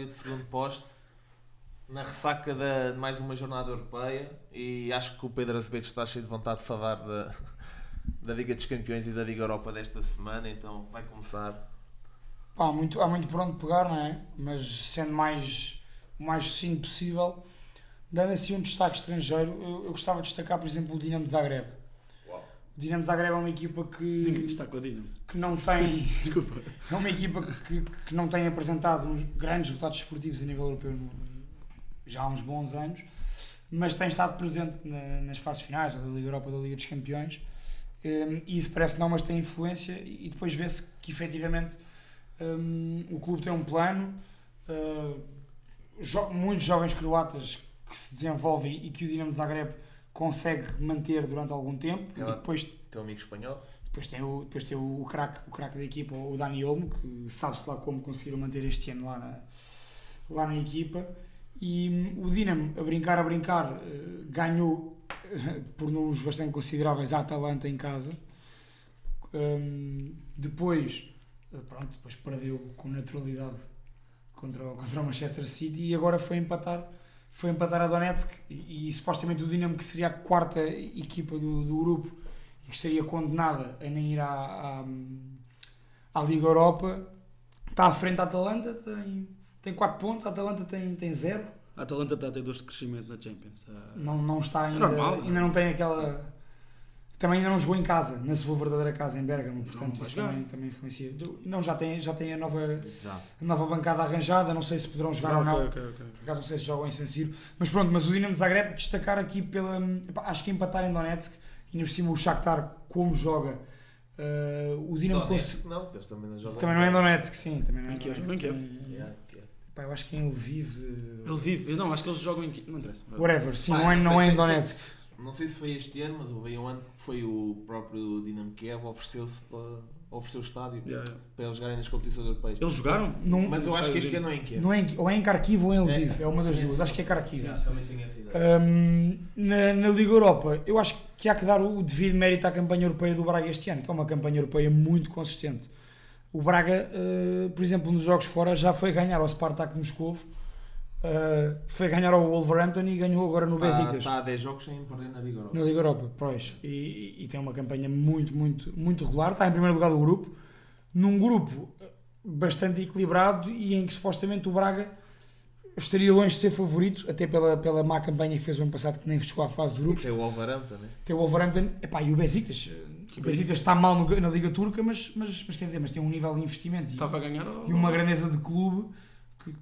episódio de segundo posto na ressaca de mais uma jornada europeia e acho que o Pedro Azevedo está cheio de vontade de falar da, da Liga dos Campeões e da Liga Europa desta semana, então vai começar. Há muito, há muito por onde pegar, não é? Mas sendo mais, o mais sucinto possível, dando assim um destaque estrangeiro, eu, eu gostava de destacar, por exemplo, o Dinamo de Zagreb. Dinamo Zagreb é uma equipa Ninguém que, está com a Dinamo. que não tem. Desculpa. É uma equipa que, que não tem apresentado uns grandes resultados esportivos a nível europeu no- já há uns bons anos, mas tem estado presente na- nas fases finais, da Liga Europa da Liga dos Campeões, um, e isso parece não, mas tem influência, e depois vê-se que efetivamente um, o clube tem um plano, uh, jo- muitos jovens croatas que se desenvolvem e que o Dinamo Zagreb consegue manter durante algum tempo, Ela- e depois Teu amigo espanhol? depois tem o, depois tem o, craque o craque da equipa, o Dani Olmo, que sabe-se lá como conseguiram manter este ano lá na, lá na equipa. E hum, o Dinamo, a brincar, a brincar, eh, ganhou eh, por números bastante consideráveis a Atalanta em casa. Hum, depois, eh, pronto, depois perdeu com naturalidade contra, contra o Manchester City e agora foi empatar foi empatar a Donetsk e, e supostamente o Dinamo que seria a quarta equipa do, do grupo e que estaria condenada a nem ir à, à, à Liga Europa está à frente da Atalanta tem, tem 4 pontos, a Atalanta tem, tem 0 A Atalanta está a ter dores de crescimento na Champions. Não, não está ainda, normal, não é? ainda não tem aquela também ainda não jogou em casa, na sua verdadeira casa em Bergamo, portanto vai isso também, também influencia. Não, já tem, já tem a nova, a nova bancada arranjada, não sei se poderão jogar ou ok, não. ok, ok. Por acaso não sei se jogam em San Siro. Mas pronto, mas o Dinamo de Zagreb destacar aqui pela. acho que empatar em Donetsk e ainda por cima o Shakhtar como joga. eh, o Dinamo Donetsk, não, eles também não jogam. também não é em Donetsk, sim. Também não é Em Kiev, Donetsk, em Kiev. Yeah, epá, eu acho que é em Lviv. eh, Ele vive. Não, acho que eles jogam em. Não interessa. Whatever, sim, Pá, não é, não não sei é em Donetsk. Não sei se foi este ano, mas houve um ano que foi o próprio Dinamo Kiev ofereceu-se para oferecer o estádio Yeah, yeah. para eles jogarem nas competições europeias. Eles jogaram? Não, Mas eu acho que este ano não é em Kiev. não é em, ou é em Kharkiv ou em Lviv, é, uma das é, duas. Acho que é Kharkiv. Yeah, também tenho essa ideia. Hum, na, na Liga Europa, eu acho que há que dar o devido mérito à campanha europeia do Braga este ano, que é uma campanha europeia muito consistente. O Braga, eh, por exemplo, nos jogos fora já foi ganhar ao Spartak Moscovo, eh, foi ganhar ao Wolverhampton e ganhou agora no Besiktas. Está há 10 jogos sem perder na Liga Europa. Na Liga Europa, pois. E, e tem uma campanha muito, muito, muito regular. Está em primeiro lugar do grupo. Num grupo bastante equilibrado e em que supostamente o Braga estaria longe de ser favorito, até pela, pela má campanha que fez o ano passado, que nem chegou à fase de grupos. Tem o Wolverhampton, né? Tem o Wolverhampton epá, e o Besiktas. O Besiktas está mal no- na Liga Turca, mas, mas, mas quer dizer, mas tem um nível de investimento e, a e uma grandeza de clube.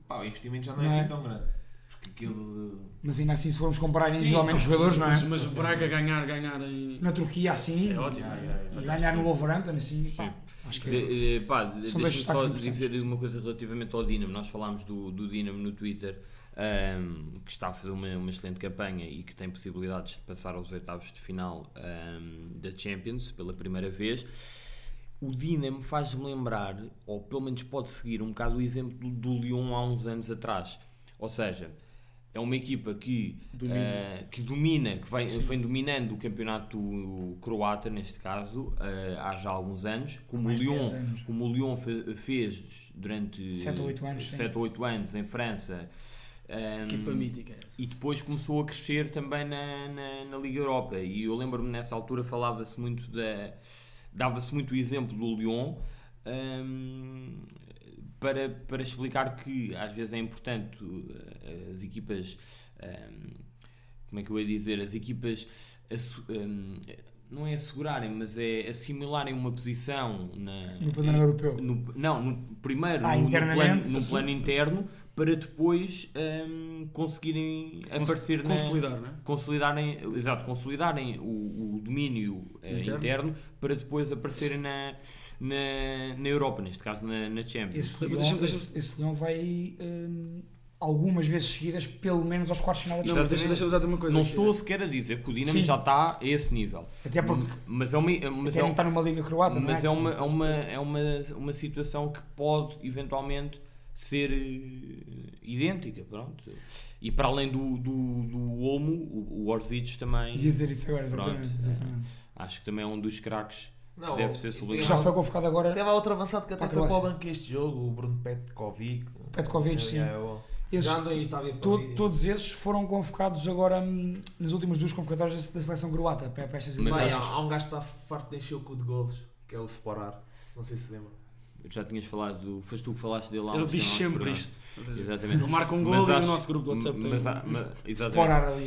Pá, o investimento já não, Não é é? assim tão grande. Porque aquilo. Mas ainda assim, se formos comparar individualmente os jogadores, não é? Mas, mas o Braga ganhar, ganhar em. Na Turquia, assim, É ótimo. É fantástico. ganhar no Wolverhampton, assim, pá, acho que é. De- eh, pá, deixa-me só dizer uma coisa relativamente ao Dinamo. Nós falámos do, do Dinamo no Twitter, ahm, que está a fazer uma, uma excelente campanha e que tem possibilidades de passar aos oitavos de final ahm, da Champions pela primeira vez. O Dinamo faz-me lembrar, ou pelo menos pode seguir um bocado o exemplo do, Lyon há uns anos atrás. Ou seja, é uma equipa que Domina. eh, que domina, que vem, vem dominando o campeonato croata, neste caso, eh, há já alguns anos, como o Lyon, 10 anos. como o Lyon fe- fez durante Sete ou oito anos, sim. 7 ou 8 anos em França. ehm, Equipa mítica essa. e depois começou a crescer também na, na, na Liga Europa. E eu lembro-me nessa altura falava-se muito da. Dava-se muito o exemplo do Lyon hum, para, para explicar que às vezes é importante uh, as equipas. hum, como é que eu ia dizer? As equipas. hum, não é assegurarem, mas é assimilarem uma posição na, No panorama europeu. no- não, no, primeiro Ah, no, no plano, plano interno para depois hum, conseguirem aparecer na, Consolidar, não é? consolidarem, exato, consolidarem o, o domínio eh, Interno. interno. para depois aparecerem na, na, na Europa, neste caso na, na Champions. Esse Deixa-me- Leão, deixa-me- esse, esse Leão vai hum, algumas vezes seguidas, pelo menos aos quartos de final da Não, Champions. deixa- dar-te uma coisa. não que- estou sequer a dizer que o Dinamo Sim. já está a esse nível, Até porque mas é uma, mas até é, não está numa liga croata, mas não é é? uma, é uma, é uma, uma situação que pode eventualmente ser eh, idêntica, pronto. E para além do, do, do Olmo, o, o Orzic também Ia dizer isso agora, Pronto, exatamente. exatamente. acho que também é um dos craques Não, deve ser Que sublinhado. já foi convocado agora. Teve a outro avançado que até foi para o banco este jogo, o Bruno Petkovic. Petkovic, sim. É, é. Esses- To- todos esses foram convocados agora hum, nas últimas duas convocatórias da da seleção croata para, para estas Mas há, há um gajo que está farto de encher o cu de golos, que é o Sporar. Não sei se lembra. Já tinhas falado, do, foste tu que falaste dele lá Ele diz sempre isto. Seja, Exatamente. Ele marca um Mas gol e acho- no nosso grupo do WhatsApp tem. mas, há- mas-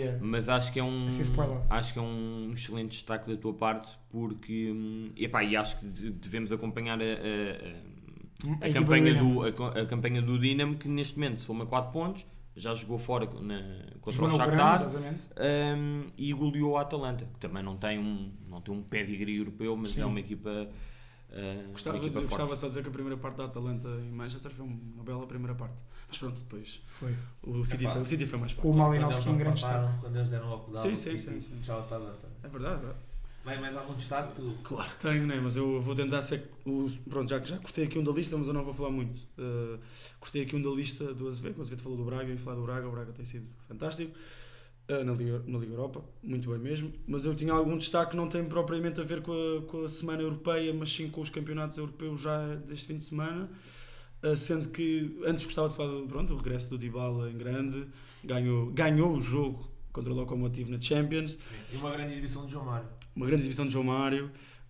é. Mas acho que é um Assim, acho que é um excelente destaque da tua parte porque hum, epá, e acho que de- devemos acompanhar a, a- a- a campanha do a, campanha do Dinamo que neste momento soma 4 pontos já jogou fora na, contra Jogou o Shakhtar hum, e goleou a Atalanta que também não tem um não tem um pedigree europeu mas Sim. é uma equipa uh, Gostava, de dizer, gostava só de dizer que a primeira parte da Atalanta em Manchester foi uma bela primeira parte. Mas pronto, depois Foi. o City, Epá. foi, o City foi mais forte. Com o Malinowski em grande destaque. Quando eles deram a pedal, Sim, o sim, City, sim, sim. Já o Atalanta. É verdade, é. Bem, mais algum destaque? Tu? Claro que tenho, né? mas eu vou tentar ser. O, pronto, já, já cortei aqui um da lista, mas eu não vou falar muito. Uh, cortei aqui um da lista do Azevedo. O Azevedo falou do Braga e falar do Braga. O Braga tem sido fantástico na, Liga, na Liga Europa, muito bem mesmo. Mas eu tinha algum destaque que não tem propriamente a ver com a, com a Semana Europeia, mas sim com os campeonatos europeus já deste fim de semana. Uh, sendo que antes gostava de falar do, pronto, do regresso do Dybala em grande, ganhou, ganhou o jogo contra o Lokomotiv na Champions E uma grande exibição de João Mário. uma grande exibição de João Mário,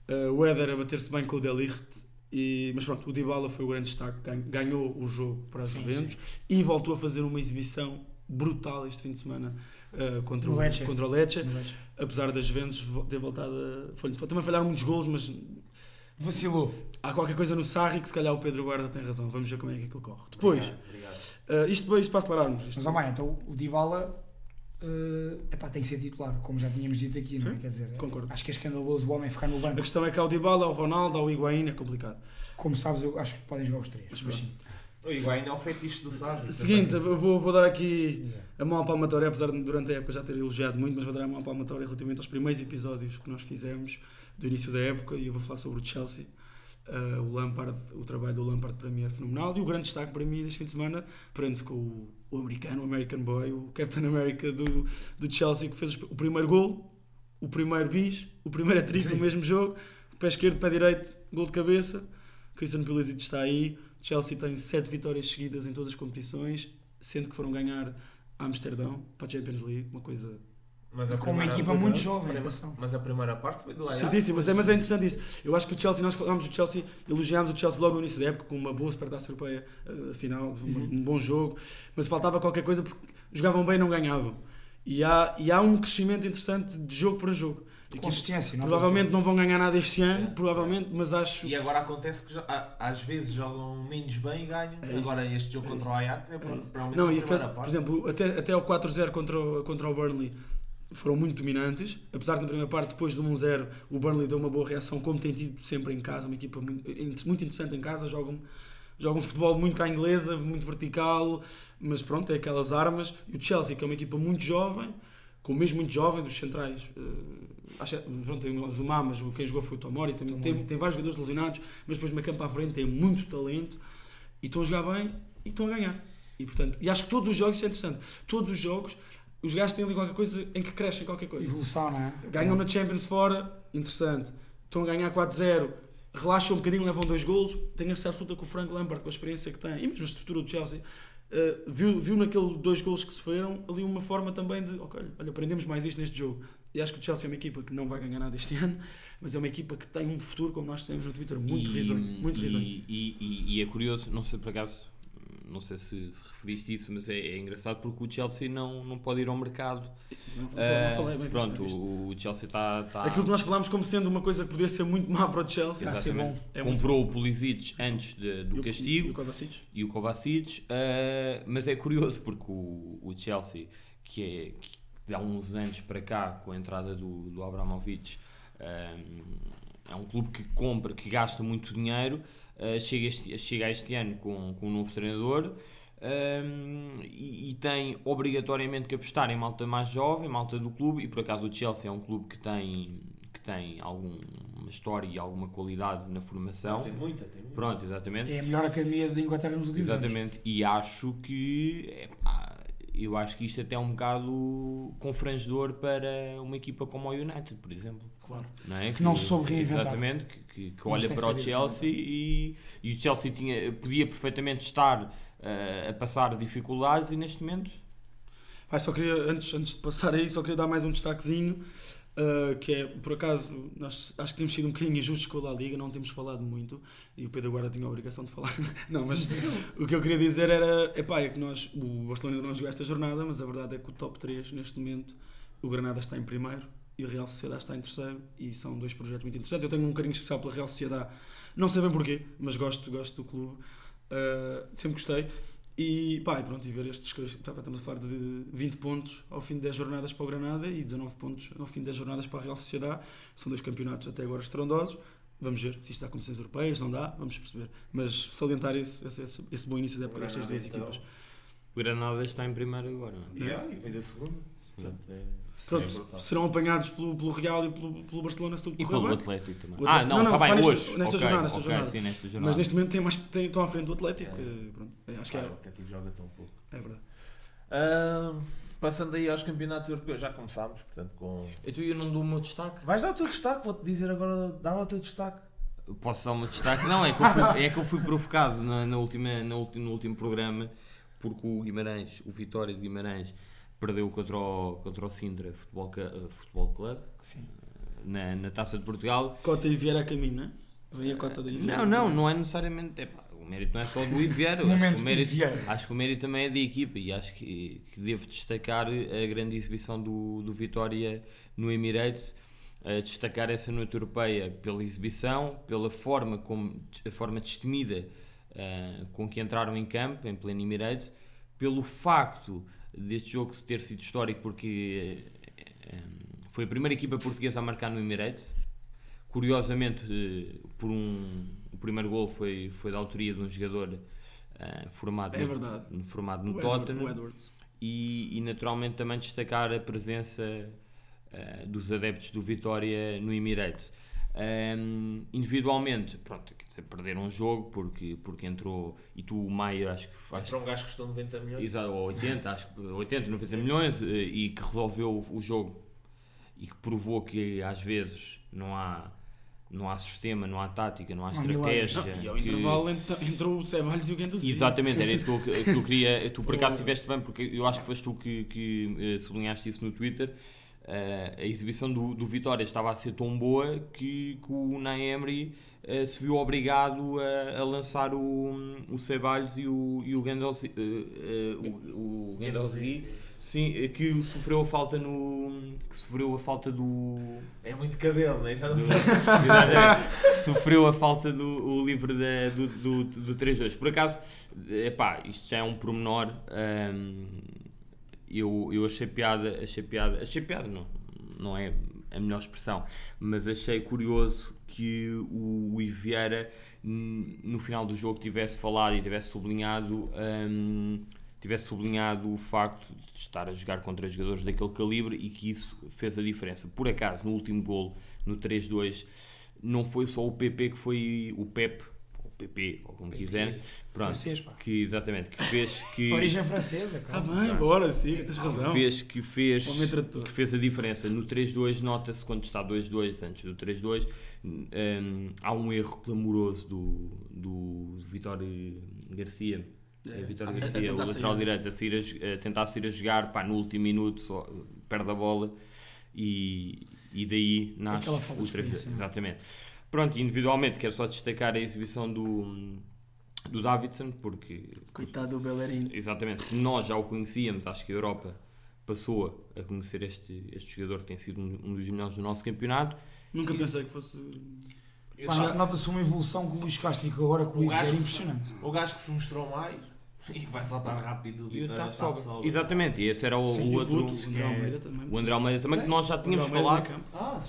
uh, o Éder a bater-se bem com o Delicht, e, mas pronto, o Dybala foi o grande destaque, gan- ganhou o jogo para as Sim, Juventus e voltou a fazer uma exibição brutal este fim de semana uh, contra, o, Lecce. contra o Lecce, Lecce. apesar das Juventus ter voltado a... Foi, também falharam muitos golos, mas Vacilou. há qualquer coisa no Sarri que se calhar o Pedro Guarda tem razão, vamos ver como é que aquilo corre. Depois, Obrigado, obrigado. uh, isto, isto para acelerarmos, isto- Mas, ó, bem, então o Dybala eh, epá, tem que ser titular, como já tínhamos dito aqui, não é? Quer dizer, concordo. acho que é escandaloso o homem ficar no a banco. questão é que há o Dybala, há o Ronaldo, há o Higuaín, é complicado. Como sabes, eu acho que podem jogar os três. Mas Mas sim. O Higuaín é o fetiche do Sarri. Seguinte, eu vou, vou dar aqui a mão palmatória, apesar de durante a época já ter elogiado muito, mas vou dar a mão palmatória relativamente aos primeiros episódios que nós fizemos do início da época e eu vou falar sobre o Chelsea. Uh, o Lampard, o trabalho do Lampard para mim é fenomenal e o grande destaque para mim deste fim de semana prende-se com o, o americano, o American Boy, o Captain America do, do Chelsea que fez o primeiro gol, o primeiro bis, o primeiro hat-trick no mesmo jogo, pé esquerdo, pé direito, gol de cabeça. Christian Pulisic está aí. Chelsea tem sete vitórias seguidas em todas as competições, sendo que foram ganhar a Amsterdão para a Champions League, uma coisa Mas E a com uma equipa muito jovem. Mas a primeira parte foi do Ajax. certíssima, mas é, mas é interessante isso. Eu acho que o Chelsea, nós falámos do Chelsea, elogiámos o Chelsea logo no início da época com uma boa supertaça europeia uh, final, Uhum. um bom jogo, mas faltava qualquer coisa porque jogavam bem e não ganhavam. E há, e há um crescimento interessante de jogo para jogo. Consistência, não provavelmente não vão ganhar nada este ano, É. provavelmente, mas acho. E agora acontece que às vezes jogam menos bem e ganham. É agora este jogo É contra o Ajax é, É provavelmente Não, a e, primeira por parte. exemplo, até, até ao 4-0 contra, o- contra o Burnley foram muito dominantes, apesar que na primeira parte, depois do 1-0, o Burnley deu uma boa reação, como tem tido sempre em casa, uma equipa muito, muito interessante em casa, jogam, jogam futebol muito à inglesa, muito vertical, mas pronto, tem aquelas armas. E o Chelsea, que é uma equipa muito jovem, com mesmo muito jovem, dos centrais, eh, acho, pronto, tem o Zuma, mas quem jogou foi o Tomori, Tomori. tem, tem vários jogadores lesionados, mas depois meio campo à frente tem muito talento, e estão a jogar bem, e estão a ganhar. E, portanto, e acho que todos os jogos, isso é interessante, todos os jogos, os gajos têm ali qualquer coisa em que crescem qualquer coisa. Evolução, não é? Ganham na Champions fora, interessante. Estão a ganhar 4-0, relaxam um bocadinho, levam dois golos. Tenho a certeza absoluta que o Frank Lampard, com a experiência que tem, e mesmo a estrutura do Chelsea, eh, viu, viu naqueles dois golos que sofreram ali uma forma também de, ok, olha, aprendemos mais isto neste jogo. E acho que o Chelsea é uma equipa que não vai ganhar nada este ano, mas é uma equipa que tem um futuro, como nós dissemos no Twitter, muito risonho. Muito e, risonho. E, e- e é curioso, não sei por acaso, não sei se, se referiste isso, mas é, é engraçado porque o Chelsea não, não pode ir ao mercado. Não, não, Ah, não falei bem pronto, o, Chelsea está. Tá, Aquilo que nós falámos como sendo uma coisa que podia ser muito má para o Chelsea. Está a ser bom. É muito comprou o Pulisic antes de- E do o- castigo. E o Kovacic. e o Kovacic, eh, mas é curioso porque o, o Chelsea, que é que há uns anos para cá, com a entrada do, do Abramovich, eh, é um clube que compra, que gasta muito dinheiro, eh, chega, este, chega a este ano com, com um novo treinador. eh, e, e tem obrigatoriamente que apostar em malta mais jovem, malta do clube, e por acaso o Chelsea é um clube que tem, que tem alguma história e alguma qualidade na formação. Tem muita, tem muita. Pronto, exatamente. É a melhor academia de Inglaterra nos últimos anos. Exatamente, e acho que epá, eu acho que isto até é um bocado confrangedor para uma equipa como o United, por exemplo. Claro. não é? Que não se soube reinventar. Exatamente, que, que, que olha para o Chelsea e, e o Chelsea tinha, podia perfeitamente estar eh, a passar dificuldades e neste momento Vai, só queria, antes, antes de passar aí, só queria dar mais um destaquezinho, uh, que é, por acaso, nós acho que temos sido um bocadinho injustos com a La Liga, não temos falado muito, e o Pedro Guarda tinha a obrigação de falar. não, mas o que eu queria dizer era, epá, é que nós, o Barcelona não jogou esta jornada, mas a verdade é que o top 3, neste momento, o Granada está em primeiro e o Real Sociedade está em terceiro, e são dois projetos muito interessantes. Eu tenho um carinho especial pela Real Sociedade, não sei bem porquê, mas gosto, gosto do clube, uh, sempre gostei. E pá, e pronto, e ver estes estamos a falar de 20 pontos ao fim de 10 jornadas para o Granada e 19 pontos ao fim de 10 jornadas para a Real Sociedade. São dois campeonatos até agora estrondosos. Vamos ver se isto dá competições europeias, não dá, vamos perceber. Mas salientar esse, esse, esse bom início da época destas duas Granada, equipas. o Granada está em primeiro agora. não é? Yeah, e vem da segunda. Portanto, é- é serão apanhados pelo, pelo Real e pelo, pelo Barcelona se tudo E correr pelo bem. Atlético também. O Ah, não, não, não, está bem, vai nesta- hoje. nesta Ok, jornada, nesta ok, jornada. Sim, nesta jornada. Mas neste momento tem mais, tem, estão à frente do Atlético. É. eh, pronto, é, acho que é, o Atlético joga tão pouco. é verdade. Ah, passando aí aos campeonatos europeus, já começámos, portanto, com. Então eu não dou o meu destaque? Vais dar o teu destaque, vou-te dizer agora, dá o teu destaque. Posso dar o meu destaque? Não, é que eu fui, é que eu fui provocado na, na última, na ulti- no último programa porque o Guimarães, o Vitória de Guimarães, perdeu contra o, contra o Sintra Futebol, eh, Futebol Club Sim. na, na Taça de Portugal. Cota e Vieira a caminho, não é? Vem a cota. Não, não, não é necessariamente. epá, o mérito não é só do Iviero. acho, que o mérito, acho que o mérito também é da equipa e acho que, que devo destacar a grande exibição do, do Vitória no Emirates. a destacar essa noite europeia pela exibição, pela forma como a forma destemida eh, com que entraram em campo em pleno Emirates, pelo facto deste jogo ter sido histórico porque eh, eh, foi a primeira equipa portuguesa a marcar no Emirates. Curiosamente, eh, por um, o primeiro gol foi, foi da autoria de um jogador formado, É no, formado no O Edward- Tottenham o Edwards. e, e naturalmente também destacar a presença eh, dos adeptos do Vitória no Emirates. Ehm, individualmente, pronto, perderam um jogo porque, porque entrou e tu, o Maia, acho que faz. Entrou um gajo que custou 90 milhões. Exato, ou 80, acho que 80, 90 milhões eh, e que resolveu o jogo e que provou que às vezes não há, não há sistema, não há tática, não há Não estratégia. Não, e ao que- intervalo ent- entrou o Ceballos e o Guendouzi. Exatamente, era isso que eu, que eu queria. Tu por acaso estiveste bem, porque eu acho que foste tu que, que eh, sublinhaste isso no Twitter. Eh, a exibição do, do Vitória estava a ser tão boa que, que o Unai Emery eh, se viu obrigado a, a lançar o, o Ceballos e o, e o Guendouzi, eh, eh, o, o sim, que sofreu a falta no que sofreu a falta do É muito cabelo, não é? Já não... Exatamente. Sofreu a falta do o livre da- do, do, do 3-2. Por acaso, epá, isto já é um pormenor. hum, eu, eu achei piada, achei piada, achei piada, não, não é a melhor expressão, mas achei curioso que o, o Ivieira hum, no final do jogo tivesse falado e tivesse sublinhado hum, tivesse sublinhado o facto de estar a jogar contra jogadores daquele calibre e que isso fez a diferença. Por acaso, no último gol, no 3-2, não foi só o PP que foi o Pep, ou PP, ou como quiserem, pronto, Francês, pá. que exatamente, que fez que Origem francesa, Está cara. Tá bem, bora, siga, tens razão. fez, que, fez, que fez a diferença. No 3-2, nota-se quando está 2-2, antes do 3-2, hum, há um erro clamoroso do, do Vitório Garcia. É, Vitório a- a Garcia, o lateral sair. direito, a, sair a, a tentar sair a jogar, pá, no último minuto, só, perde a bola e, e daí nasce o de 3 experiência, não é? Exatamente. Pronto, individualmente, quero só destacar a exibição do, do Davidson, porque Coitado do Bellerin. Exatamente. Se nós já o conhecíamos, acho que a Europa passou a conhecer este, este jogador que tem sido um, um dos melhores do nosso campeonato. Nunca pensei que fosse. Nota-se uma evolução com o Luís Castro e que agora com o O que- impressionante. O gajo que se mostrou mais e vai saltar rápido do E o Vitória Tato está Sobe. Exatamente, e esse era o, Sim, o outro. O André é- Almeida também. O André Almeida também, que nós já tínhamos O falado. Ah.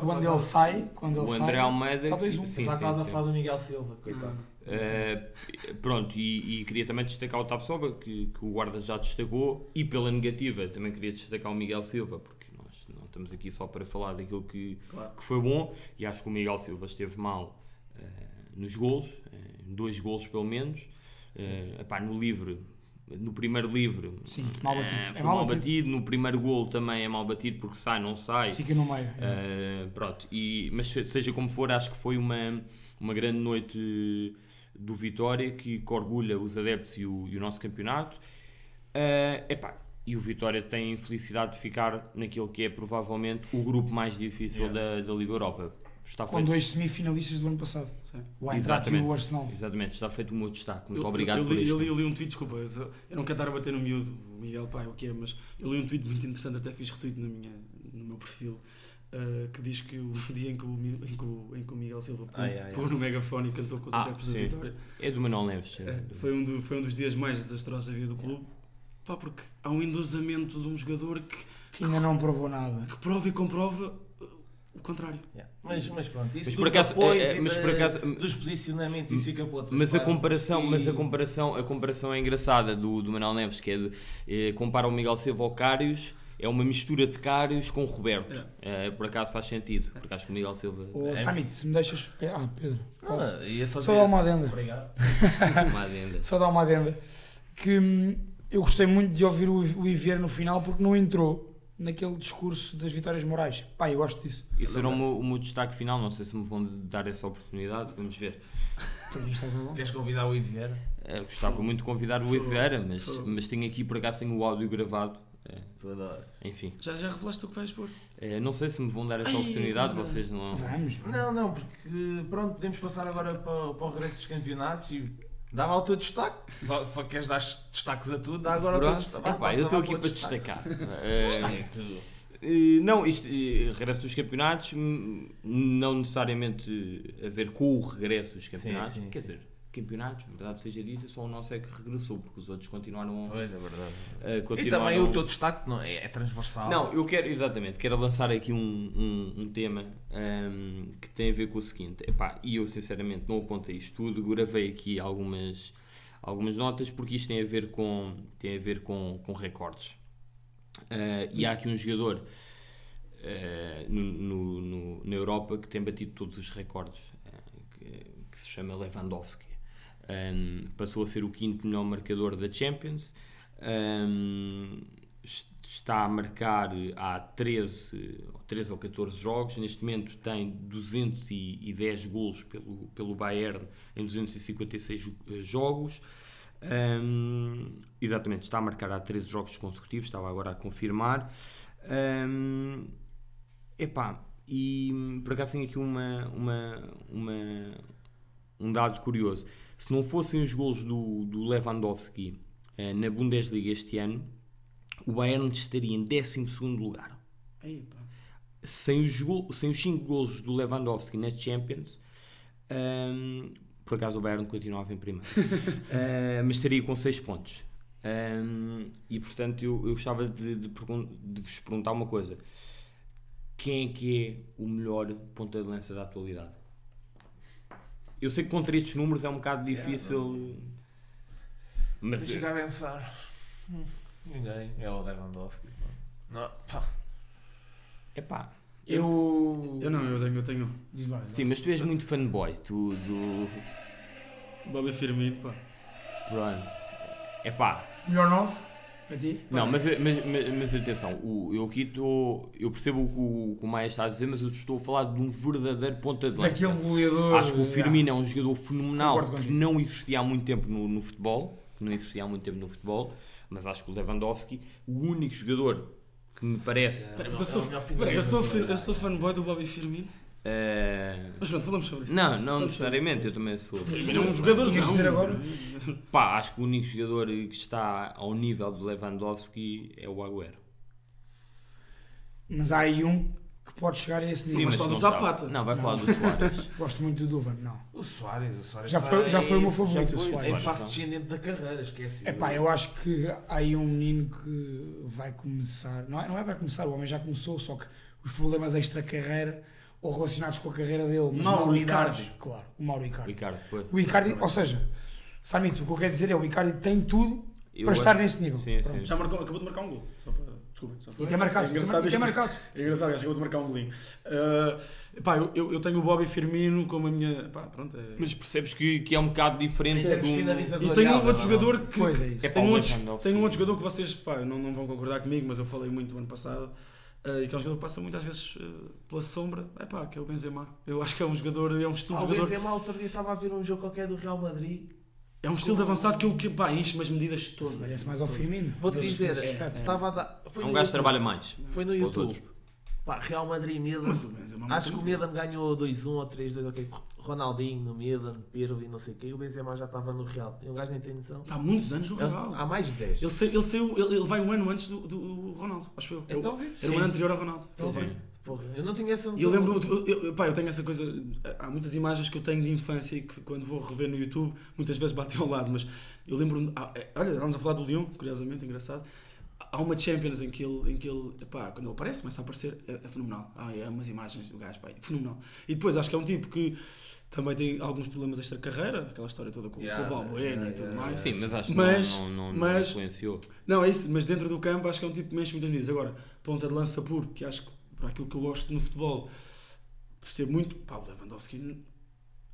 Quando ele sai, quando ele O sai, André Almeida. talvez um. sim, casa a sim. falar do Miguel Silva, coitado. Uh, pronto, e, e queria também destacar o Tapsoba, que, que o guarda já destacou, e pela negativa também queria destacar o Miguel Silva, porque nós não estamos aqui só para falar daquilo que, Claro. que foi bom, e acho que o Miguel Silva esteve mal uh, nos golos, uh, dois golos pelo menos. Uh, epá, no livre no primeiro livre Sim, mal batido. eh, É foi mal mal batido. batido. no primeiro gol também é mal batido porque sai, não sai. Fica no meio. Uh, pronto, e, mas se- seja como for, acho que foi uma, uma grande noite do Vitória que, orgulha os adeptos e o, e o nosso campeonato. Uh, epá, e o Vitória tem felicidade de ficar naquilo que é provavelmente o grupo mais difícil da, da Liga Europa. Está Com feito, dois semifinalistas do ano passado. Sim. O Eintracht e Exatamente. o Arsenal. exatamente, está feito o meu destaque. Muito Eu- obrigado eu, por li, isto. eu, li, eu li um tweet, desculpa, eu eu não quero estar a bater no miúdo, o Miguel, pá, é o que é, mas eu li um tweet muito interessante, até fiz retweet na minha, no meu perfil, uh, que diz que o dia em que o, em que o, em que o Miguel Silva pôs, Ai, ai, ai. pôs no megafone e cantou com os Ah, adeptos da. Vitória, É do Manuel Neves. é, foi, um do- foi um dos dias mais desastrosos da vida do clube, pá, porque há um endosamento de um jogador que, Que ainda não provou nada. que prova e comprova o contrário. Yeah. Mas, mas pronto, isso Mas por acaso, é, é, mas por acaso- dos posicionamentos, isso fica para outras Mas a comparação, E- mas a comparação, a comparação é engraçada do, do Manuel Neves, que é de, eh, compara o Miguel Silva ao Cários, é uma mistura de Cários com o Roberto. Eh, por acaso faz sentido, porque acho que o Miguel Silva Ô, É. Samit, se me deixas. Ah, Pedro. Posso? Ah, só Só dar uma adenda. Obrigado. é uma adenda. Só dar uma adenda. Que hum, eu gostei muito de ouvir o, o Ivier no final porque não entrou naquele discurso das vitórias morais. Pá, eu gosto disso. Isso era o meu, o meu destaque final, não sei se me vão dar essa oportunidade, vamos ver. Por mim estás a bom. Queres convidar o Ivier? Eh, gostava muito de convidar o Iveira, mas, mas tenho aqui, por acaso, tenho o áudio gravado. Adoras. enfim, Já, já revelaste o que vais pôr? Eh, não sei se me vão dar essa Ai, oportunidade, cara. vocês não... Vamos. Não, não, porque pronto, podemos passar agora para, para o regresso dos campeonatos e dá lá o teu destaque. Só, só queres dar destaques a tudo, dá agora o teu Pronto, destaque. epá, Passa eu estou aqui para destaque. destacar. Eh, Destaca tudo. Eh, Não, isto, eh, regresso dos campeonatos, hum, não necessariamente a ver com o regresso dos campeonatos. sim, Quer sim. dizer, campeonatos, verdade seja dita, só o nosso é que regressou, porque os outros continuaram, Pois, é verdade. E continuaram... também o teu destaque não, é, é transversal. Não, eu quero, exatamente, quero lançar aqui um, um, um tema hum, que tem a ver com o seguinte. Epá, e eu sinceramente não apontei isto tudo, gravei aqui algumas, algumas notas porque isto tem a ver com, tem a ver com, com recordes. Ah, e há aqui um jogador ah, no, no- no- na Europa que tem batido todos os recordes, ah, que, que se chama Lewandowski. Um, passou a ser o quinto melhor marcador da Champions. Um, est- está a marcar há 13, ou 13 ou 14 jogos. Neste momento tem 210 golos pelo, pelo Bayern em 256 jo- eh, jogos. Um, exatamente, está a marcar há 13 jogos consecutivos, estava agora a confirmar. Um, epá, e por acaso tenho aqui uma, uma, uma, um dado curioso. Se não fossem os golos do, do Lewandowski eh, na Bundesliga este ano, o Bayern estaria em 12 lugar. Ei, pá. Sem os, gol, sem os 5 golos do Lewandowski nas Champions, hum, por acaso o Bayern continuava em primeiro, Eh, mas estaria com 6 pontos. Hum, e portanto eu, eu gostava de, de, de vos perguntar uma coisa: quem é que é o melhor ponta de lança da atualidade? Eu sei que contra estes números é um bocado difícil, mas Se chegar a pensar. hum, Ninguém. É o Lewandowski. Não, pá. é pá. Eu. Eu não, eu tenho, eu tenho Diz lá. Sim, mas tu és muito fanboy, tu do. Bobby Firmino, pá. Pronto. É pá. Melhor 9 para ti? Não, mas, mas, mas, mas atenção, o, eu aqui estou. Eu percebo o que o, o Maia está a dizer, mas eu estou a falar de um verdadeiro ponta de lança. Daquele goleador. Acho que o Firmino é um jogador fenomenal que não existia há muito tempo no, no futebol. Que não existia há muito tempo no futebol. Mas acho que o Lewandowski, o único jogador que me parece. É eu sou, é eu sou, eu sou fanboy do Bobby Firmino. Mas pronto, falamos sobre isso. não, não Falamos necessariamente, eu também sou. É um jogador de dizer agora? Pá, acho que o único jogador que está ao nível do Lewandowski é o Agüero. Mas há aí um que pode chegar a esse Sim, nível. mas mas não do. Zapata. Não, vai Não. falar do Soares. Gosto muito do Duvan, não. O Soares, o Soares Já foi, já foi o meu favorito, já o foi, Soares. Fase então. descendente da carreira, esquece. É pá, eu acho que há aí um menino que vai começar, não é, não é vai começar, o homem já começou, só que os problemas extra-carreira ou relacionados com a carreira dele, mas Mauro não ligados, Icardi. claro, o Mauro Icardi. Ricardo, pois. O Icardi, ou seja, Samit, o que eu quero dizer é o Icardi tem tudo Eu para acho- estar nesse nível. Sim, Pronto. sim. Já marcou, acabou de marcar um gol. Só para... Desculpa. E tem marcado, É tem engraçado, mar- tem isto- marcado. é engraçado, acho que eu vou-te marcar um golinho. Uh, pá, eu, eu, eu tenho o Bobby Firmino como a minha. Pá, pronto. É... Mas percebes que, que é um bocado diferente A do... Cristina diz a E tenho um outro jogador que. Pois é isso. É Tenho um, outro, Lewandowski. tenho um outro jogador que vocês pá, não, não vão concordar comigo, mas eu falei muito ano passado. Uh, e que é um jogador que passa muitas vezes uh, pela sombra. É pá, que é o Benzema. Eu acho que é um jogador, é um estilo Ah, de o jogador. Benzema outro dia estava a ver um jogo qualquer do Real Madrid. É um estilo de avançado que eu que, pá, enche as medidas todas. Se parece mais ao Firmino. Vou-te dizer, é, aspecto. estava a dar. Foi É um gajo que trabalha mais. Foi no para os YouTube. outros. Pá, Real Madrid Milan. Mas o Benzema Acho que o muito- Milan ganhou 2-1 ou 3-2, ok. Ronaldinho no Milan, Pirlo e não sei o quê. O Benzema já estava no Real. E um gajo nem tem noção. Está há muitos anos no Real. Há mais de 10. Ele, saiu, ele, saiu, ele, ele vai um ano antes do, do Ronaldo, acho eu. Então. Era o Sim. ano anterior ao Ronaldo. Ele vem. Porra, eu não tinha essa noção. E eu lembro, eu, eu, pá, eu tenho essa coisa, há muitas imagens que eu tenho de infância e que quando vou rever no YouTube, muitas vezes batem ao lado, mas eu lembro, ah, é, olha, estávamos a falar do Leão, curiosamente, engraçado, há uma Champions em que ele, em que ele pá, quando ele aparece, começa a aparecer, é, é fenomenal, ah, é umas imagens do gajo, pá, é fenomenal. E depois acho que é um tipo que também tem alguns problemas extra-carreira, aquela história toda com, Yeah, com o Valbuena yeah, e tudo yeah, mais. Sim, mas acho que Mas- não, não, não, mas- não influenciou. Não, é isso, mas dentro do campo acho que é um tipo que mexe muitas medidas. Agora, ponta de lança puro, que acho que para aquilo que eu gosto no futebol, percebo muito, pá, o Lewandowski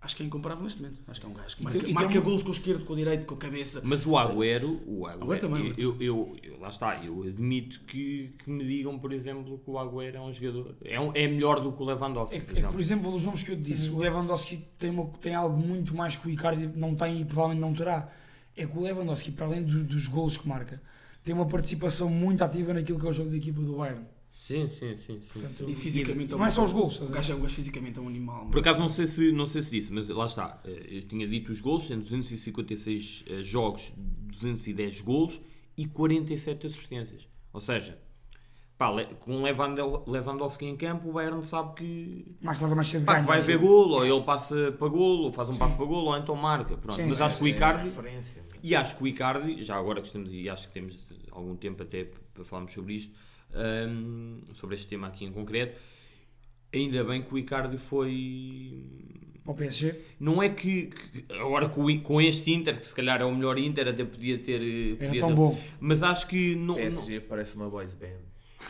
acho que é incomparável neste momento. Acho que é um gajo que marca, e marca um- golos com o esquerdo, com o direito, com a cabeça. Mas o Agüero, o Agüero, Agüero também, eu, eu, eu- lá está, eu admito que, que me digam, por exemplo, que o Agüero é um jogador, é, um- é melhor do que o Lewandowski, É, por é exemplo. por exemplo, os nomes que eu te disse, o Lewandowski tem, uma, tem algo muito mais que o Icardi não tem e provavelmente não terá. É que o Lewandowski, para além do- dos golos que marca, tem uma participação muito ativa naquilo que é o jogo da equipa do Bayern. Sim, sim, sim. sim. Portanto, E fisicamente não é só os gols, O ver? gajo é um gajo fisicamente é um animal. Por acaso não sei se, não sei se disse, mas lá está. eh, Eu tinha dito os gols, sendo 256 eh, jogos, 210 golos e 47 assistências. Ou seja, pá, com Lewandowski em campo, o Bayern sabe que mais tarde mais cedo pá, vai haver jogo. golo, ou ele passa para golo, ou faz um Sim. passo para golo, ou então marca. Pronto. Sim, mas acho que o É Icardi, referência. e acho que o Icardi, já agora que estamos, e acho que temos algum tempo até para falarmos sobre isto, hum, sobre este tema aqui em concreto, ainda bem que o Icardi foi Para o PSG. não é que, que- agora com, com este Inter, que se calhar é o melhor Inter, até podia ter. eh, Era podia tão ter- bom. Mas acho que não, não, PSG parece uma boys band.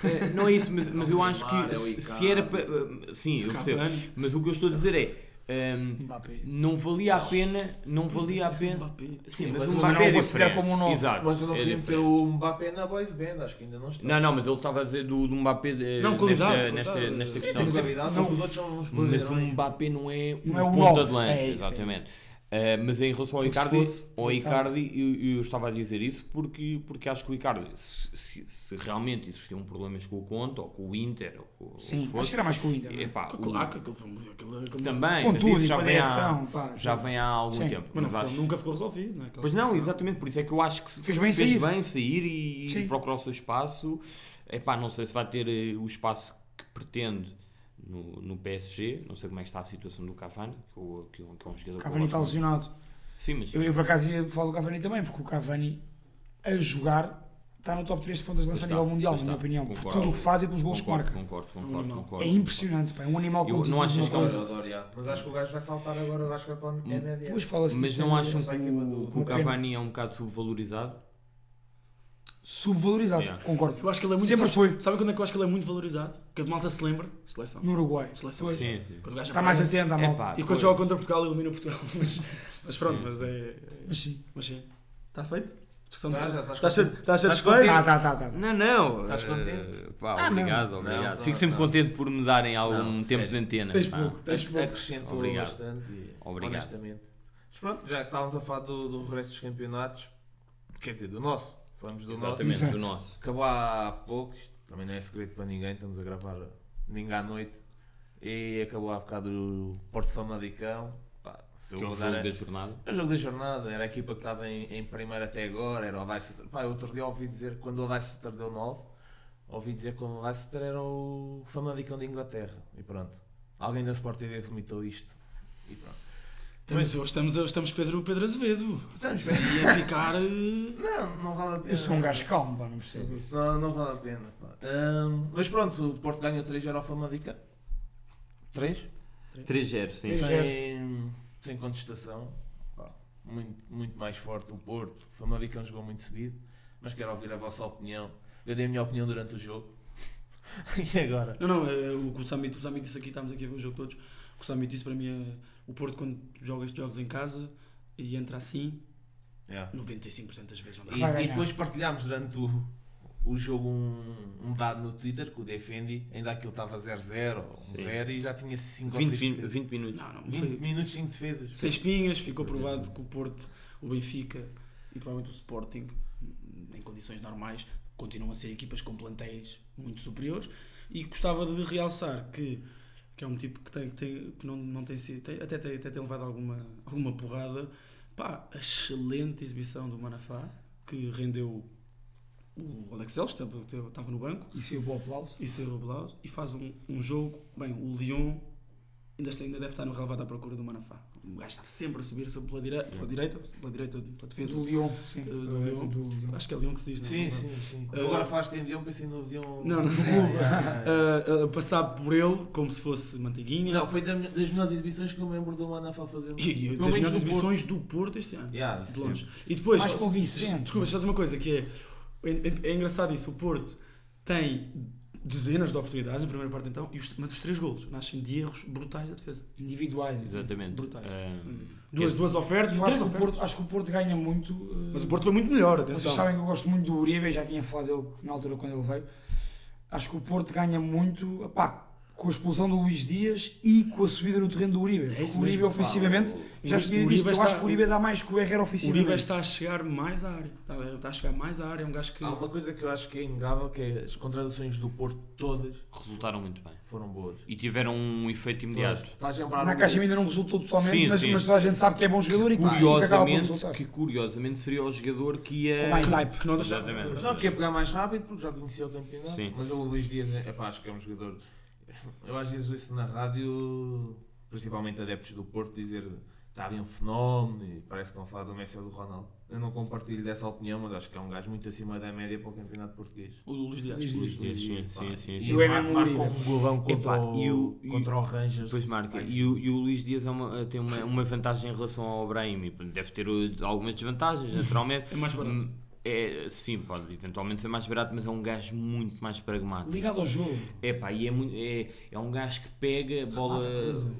eh, não é isso, mas, mas eu acho que é se, era para. eh, Sim, eu percebo. Mas o que eu estou a dizer é. Ehm, Mbappé. não valia a pena. Não valia a pena. Mbappé. Sim, mas, mas o Mbappé não é diferente. como um. Exato. Mas eu não é queria meter o Mbappé na boys band, acho que ainda não está. Não, não, mas ele estava a dizer do, do Mbappé de, Não, qualidade, nesta, qualidade. nesta, nesta Sim, questão. Tem qualidade, Não. os outros são uns Mas o. Mbappé não é um Não é o ponta de lança, É isso, é exatamente. Uh, mas em relação ao Porque Icardi, fosse, ao Icardi- eu, eu estava a dizer isso porque, porque acho que o Icardi, se, se- se realmente existiam problemas com o Conte, ou com o Inter, ou com que Sim, acho que era mais com o Inter. é? aquele também, Com tudo e já com a vem, há, pá. já vem há algum Sim. tempo. Mas Mas acho, nunca ficou resolvido, não é? Pois não, situação. exatamente, por isso é que eu acho que se Fez bem sair. bem sair e, Sim. procurar o seu espaço. Epá, não sei se vai ter eh, o espaço que pretende no, no PSG, não sei como é que está a situação do Cavani, que, eu- que, eu- que é um jogador O que eu Cavani está lesionado. Sim, mas Eu, eu por acaso ia falar do Cavani também, porque o Cavani a jogar está no top 3 de pontas de lança a Pois nível mundial, na minha está. opinião. Por Concordo. tudo o que faz e pelos gols que marca. concordo, Um concordo, concordo. É impressionante, pá, é um animal Eu com não achas que é um-. Mas acho que o gajo vai saltar agora, eu acho que é para é média. Depois fala-se Mas não é acham que o, que. Cavani é um bocado subvalorizado? Subvalorizado, Yeah. concordo. Eu acho que ele é muito Sempre sabe, foi. Sabe quando é que eu acho que ele é muito valorizado? Que a malta se lembra? Seleção. No Uruguai. Seleção. Pois. Sim, sim. Quando o gajo Está mais aparece- atento à É malta. pá, E quando joga contra Portugal, elimina Portugal. Mas, mas pronto, Sim. mas é. Mas sim. Mas sim. Está feito? Discussão de Já, já, Estás estás sa- contente? estás Estás satisfeito? Tá, tá, tá, tá. Não, não. Estás eh, contente? pá, Ah, não. obrigado, obrigado. não, Fico sempre não. contente por me darem algum Não, tempo sério. de antena. Tens pá. pouco, tens pouco. Acrescentou Obrigado. bastante. e, Obrigado. Honestamente. Mas pronto, já que estávamos a falar do, do resto dos campeonatos, quer dizer, do nosso. Falamos do nosso. Exatamente, Exato. do nosso. Acabou há pouco, isto também não é segredo para ninguém, estamos a gravar domingo à noite. E acabou há bocado o Porto Famalicão. Pá, se eu Que é o jogo dar a- da jornada. É o jogo da jornada, era a equipa que estava em, em primeiro até agora, era o Leicester. Pá, outro dia ouvi dizer, quando o Leicester deu 9, ouvi dizer que o Leicester era o Famalicão de Inglaterra. E pronto. Alguém da Sport TV vomitou isto. E pronto. Estamos, hoje estamos, hoje estamos Pedro, Pedro Azevedo. Estamos bem. E a ficar. eh, Não, não vale a pena. Eu sou um gajo calmo, pá, não percebo isso. Não, não vale a pena. pá. Ahm, mas pronto, o Porto ganha 3 ao Famalicão. 3? 3-0, sim. 3-0. Sem, sem contestação. Pá, Muito, muito mais forte o Porto. O Famalicão jogou muito seguido. Mas quero ouvir a vossa opinião. Eu dei a minha opinião durante o jogo. e agora? Não, não, é, o que o Sami, o Sami disse aqui, estamos aqui a ver o jogo todos. O que o Sami disse para mim é o Porto quando joga estes jogos em casa e entra assim, Yeah. 95% das vezes não dá. E, e depois partilhámos durante o, o jogo um, um dado no Twitter que o Defendi, ainda aquilo estava 0-0 ou Sim. 1-0 e já tinha 5 ou 20, 6 20, defesas. 20 minutos. Não, não, 20 foi minutos sem defesas. seis pinhas, ficou provado que o Porto, o Benfica e provavelmente o Sporting, em condições normais, continuam a ser equipas com plantéis muito superiores e gostava de realçar que que é um tipo que, tem, que, tem, que não, não tem sido, tem- até, tem, até tem levado alguma, alguma porrada. Pá, a excelente exibição do Manafá, que rendeu o Alex que estava, estava- no banco, E saiu o aplauso. e saiu o Blas, e faz um, um jogo. Bem, o Lyon ainda, ainda deve estar no relevado à procura do Manafá. O gajo estava sempre a subir sobre pela, dire, pela direita, pela direita, pela defesa. Do Lyon, sim. Uh, do Lyon. do Lyon. Acho que é Lyon que se diz, não é? Sim, Não sim, sim. Uh, Agora falaste em Dion, pensei no Dion. Não, não. A- a passar por ele como se fosse manteiguinha. Não, foi da- das melhores exibições que eu me lembro do Manafá fazer. E, e das melhores exibições do Porto este ano. Yeah, de longe. E depois, Mais convincente. Desculpa, só uma coisa que é, é, é engraçado isso. O Porto tem dezenas de oportunidades na primeira parte então, e os- mas os três golos nascem de erros brutais da defesa. Individuais. Exatamente. Brutais. Um, Duas, que- duas ofertas, acho que, o ofertas. Porto, acho que o Porto ganha muito. uh, Mas o Porto foi muito melhor, Vocês atenção. sabem que eu gosto muito do Uribe, já tinha falado dele na altura quando ele veio. Acho que o Porto ganha muito epá, com a expulsão do Luís Dias e com a subida no terreno do Uribe. Isso o Uribe mesmo. ofensivamente, já Uribe- tinha Uribe dito, eu está- acho que o Uribe dá mais que o Herrera O ofensivamente. Uribe está a chegar mais à área. Está, a ver? está a chegar mais à área. É um gajo que. Há uma coisa que eu acho que é inegável, que é as contratações do Porto todas resultaram muito bem. foram boas. E tiveram um efeito imediato. Lembrar Na o- Caixa ainda não resultou totalmente, Sim, mas, sim. mas toda a gente sabe que é bom jogador e que, e que Curiosamente, resultar. que curiosamente seria o jogador que ia. Com mais hype. que nós achávamos. Exatamente. Não, quer pegar mais rápido porque já conhecia o campeonato. Sim. Mas o Luís Dias, é, epá, acho que é um jogador. Eu às vezes ouço na rádio, principalmente adeptos do Porto, dizer está bem um fenómeno e parece que estão a falar do Messi ou do Ronaldo. Eu não compartilho dessa opinião, mas acho que é um gajo muito acima da média para o campeonato português. O Luís Dias. Luís Dias, sim, E, sim, sim, E sim. o Emem marca um golão contra, Epá, o, e o- e- contra o Rangers. Depois marca. E o, e o Luís Dias é uma- tem uma, uma vantagem em relação ao Brahim. Deve ter algumas desvantagens, naturalmente. É mais barato. É, sim, pode eventualmente ser mais barato, mas é um gajo muito mais pragmático. Ligado ao jogo. É pá, e é, muito, é, é um gajo que pega, bola,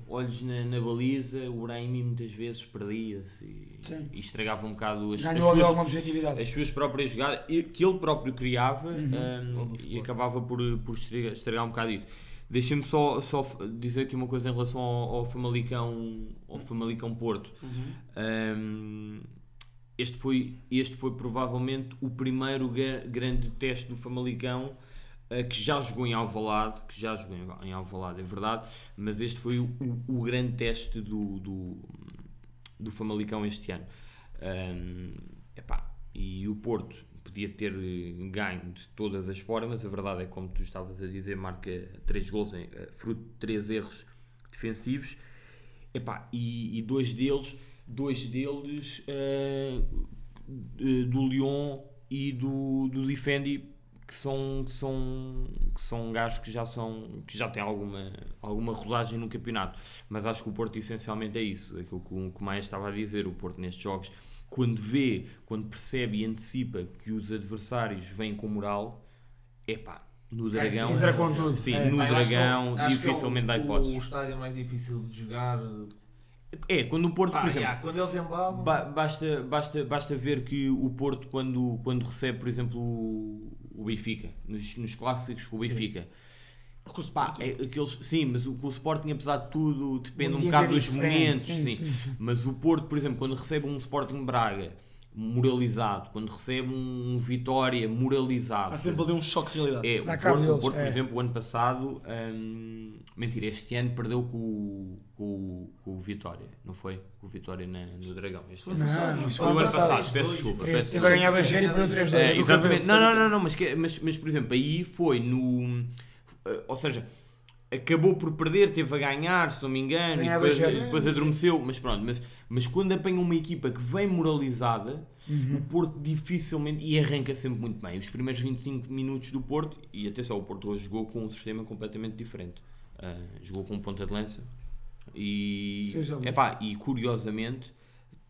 olhos na, na baliza, o Brahim muitas vezes perdia-se e, e estragava um bocado as, as Ganhou suas, alguma objetividade. as suas próprias jogadas que ele próprio criava Uhum. hum, do e acabava por, por estragar, estragar um bocado isso. Deixem-me só, só dizer aqui uma coisa em relação ao, ao Famalicão, ao Famalicão Porto. Hum, este, foi, este foi provavelmente o primeiro gra- grande teste do Famalicão eh, que já jogou em Alvalade, que já jogou em- Alvalade, é verdade, mas este foi o, o- o grande teste do, do, do Famalicão este ano. Hum, epá, e o Porto podia ter eh, ganho de todas as formas, a verdade é como tu estavas a dizer, marca 3 gols, em, eh, fruto de 3 erros defensivos, epá, e, e dois deles, dois deles de- do Lyon e do, do Defendi que são, que são, que são gajos que já, são, que já têm alguma, alguma rodagem no campeonato. Mas acho que o Porto essencialmente é isso, aquilo que o, que o Maia estava a dizer, o Porto nestes jogos, quando vê, quando percebe e antecipa que os adversários vêm com moral, epá, no Cai Dragão... Entra com tudo. Sim, É. no Pá, eu acho que é o- Dragão acho que é o- dificilmente dá O hipóteses. estádio mais difícil de jogar. É, quando o Porto, Pá, por exemplo, yeah, quando eles. Ba- basta, basta, basta ver que o Porto, quando, quando recebe, por exemplo, o, o Benfica, nos, nos clássicos com o Benfica, Com o pá, Sporting. é aqueles, sim, mas o, o Sporting, apesar de tudo, depende Um um bocado é dos momentos. Sim, sim, sim. Mas o Porto, por exemplo, quando recebe um Sporting Braga moralizado, quando recebe um Vitória moralizado, Há sempre ali um choque de realidade. é, Dá o Porto, o deles, Porto, por é. exemplo, o ano passado, hum, mentira, este ano perdeu com, o- com, o- com o Vitória, não foi? Com o Vitória na, no Dragão. Este ano. passado. Não, Foi o ano passado. passado, peço desculpa. Teve a ganhar e perdeu 3-2. é, exatamente. Não, não, não, não mas, mas, mas por exemplo, aí foi no. eh, Ou seja, acabou por perder, teve a ganhar, se não me engano, e Ganhava depois, já. depois adormeceu. Mas pronto, mas, mas quando apanha uma equipa que vem moralizada, Uhum. o Porto dificilmente. e arranca sempre muito bem. Os primeiros 25 minutos do Porto, e atenção, o Porto hoje jogou com um sistema completamente diferente. Ah, jogou com ponta de lança. E, epá, e curiosamente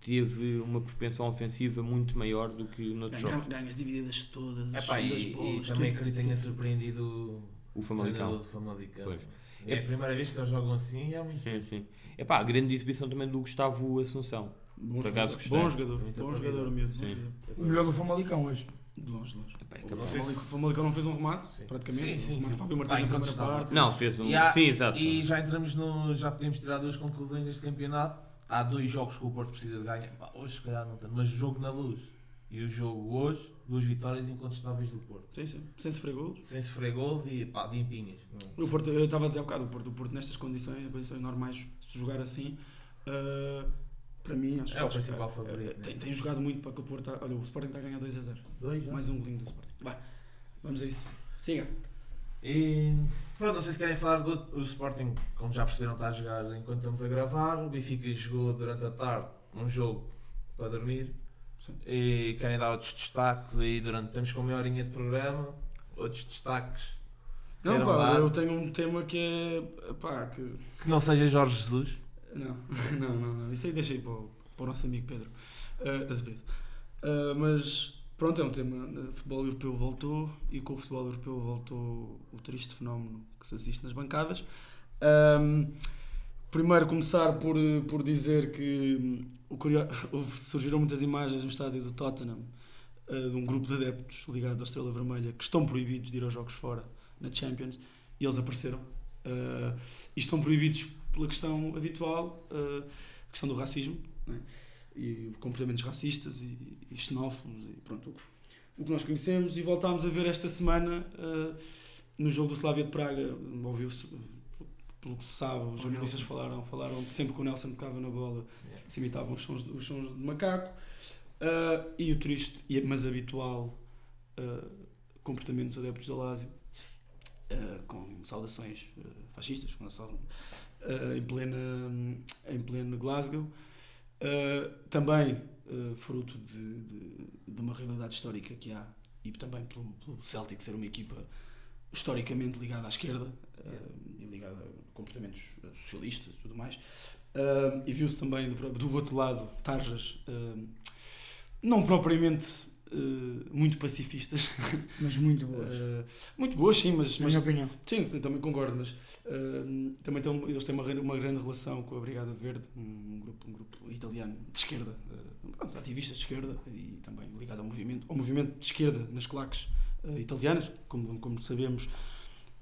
teve uma propensão ofensiva muito maior do que noutros Ganha, jogos. ganhas divididas todas, as Epá, segundas e, bolas, e também acredito que tenha surpreendido O Famalicão. do Famalicão. Pois. É a primeira vez que eles jogam assim e é muito Sim, sim. Epá, a grande exibição também do Gustavo Assunção. Bom Por acaso jogador, gostei. bom jogador, Muito bom jogador, miúdo. Sim. bom jogador. O melhor do Famalicão hoje. De longe, de longe. Epá, é O. Famalicão, o Famalicão não fez um remate, Sim. praticamente. Sim, sim, sim. Fábio Martins na incontestável. parte. Não, fez um. E há- Sim, exato. E já entramos no. Já podemos tirar duas conclusões deste campeonato. Há dois jogos que o Porto precisa de ganhar. Pá, hoje, se calhar, não tanto, mas o jogo na luz. E o jogo hoje, duas vitórias incontestáveis do Porto. Sim, sim. Sem sofrer golos. Sem sofrer gols e pá, limpinhas. O Porto, eu estava a dizer há bocado, o Porto, o Porto nestas condições, condições normais, se jogar assim, ah, para mim, acho É o acho que principal é- favorito, é- né? tem, tem jogado muito para que o Porto. tá- olha, o Sporting está a ganhar 2 a 0. Dois, já. Mais um golinho do Sporting. Vai, vamos a isso. Siga. E pronto, não sei se querem falar do o Sporting, como já perceberam, está a jogar enquanto estamos a gravar. O Benfica jogou durante a tarde um jogo para dormir. Sim. E querem dar outros destaques aí durante. Estamos com meia horinha de programa. Outros destaques. Não, pá, dar? eu tenho um tema que é. pá, que. Que não seja Jorge Jesus. Não, não, não, não. Isso aí deixei para o, para o nosso amigo Pedro uh, Azevedo. Ah, mas pronto, é um tema. O futebol europeu voltou e com o futebol europeu voltou o triste fenómeno que se assiste nas bancadas. Ahm, primeiro começar por, por dizer que hum, o curio- houve- surgiram muitas imagens no estádio do Tottenham ah, de um grupo de adeptos ligado à Estrela Vermelha que estão proibidos de ir aos jogos fora na Champions e eles apareceram. Ah, e estão proibidos pela questão habitual, ah, a questão do racismo né? e comportamentos racistas e, e xenófobos e pronto, o que, nós conhecemos e voltámos a ver esta semana ah, no jogo do Slavia de Praga, ouviu-se pelo que se sabe, os jornalistas falaram, falaram sempre que o Nelson tocava na bola se imitavam os sons, os sons de macaco. Ah, e o triste, e- mas habitual ah, comportamento dos adeptos da Lásio ah, com saudações fascistas com ah, em, plena, em pleno Glasgow. Também fruto de, de, de uma rivalidade histórica que há e também pelo, pelo Celtic ser uma equipa historicamente ligada à esquerda ah, e ligada a comportamentos ah, socialistas e tudo mais ah, e viu-se também do, do outro lado tarjas ah, não propriamente muito pacifistas Mas muito boas. Muito boas sim, mas, na mas minha opinião. Sim, também concordo, mas também têm, eles têm uma, uma grande relação com a Brigada Verde, um grupo, um grupo italiano de esquerda, pronto, ativistas de esquerda e também ligado ao movimento, ao movimento de esquerda nas claques ah, italianas, como, como sabemos.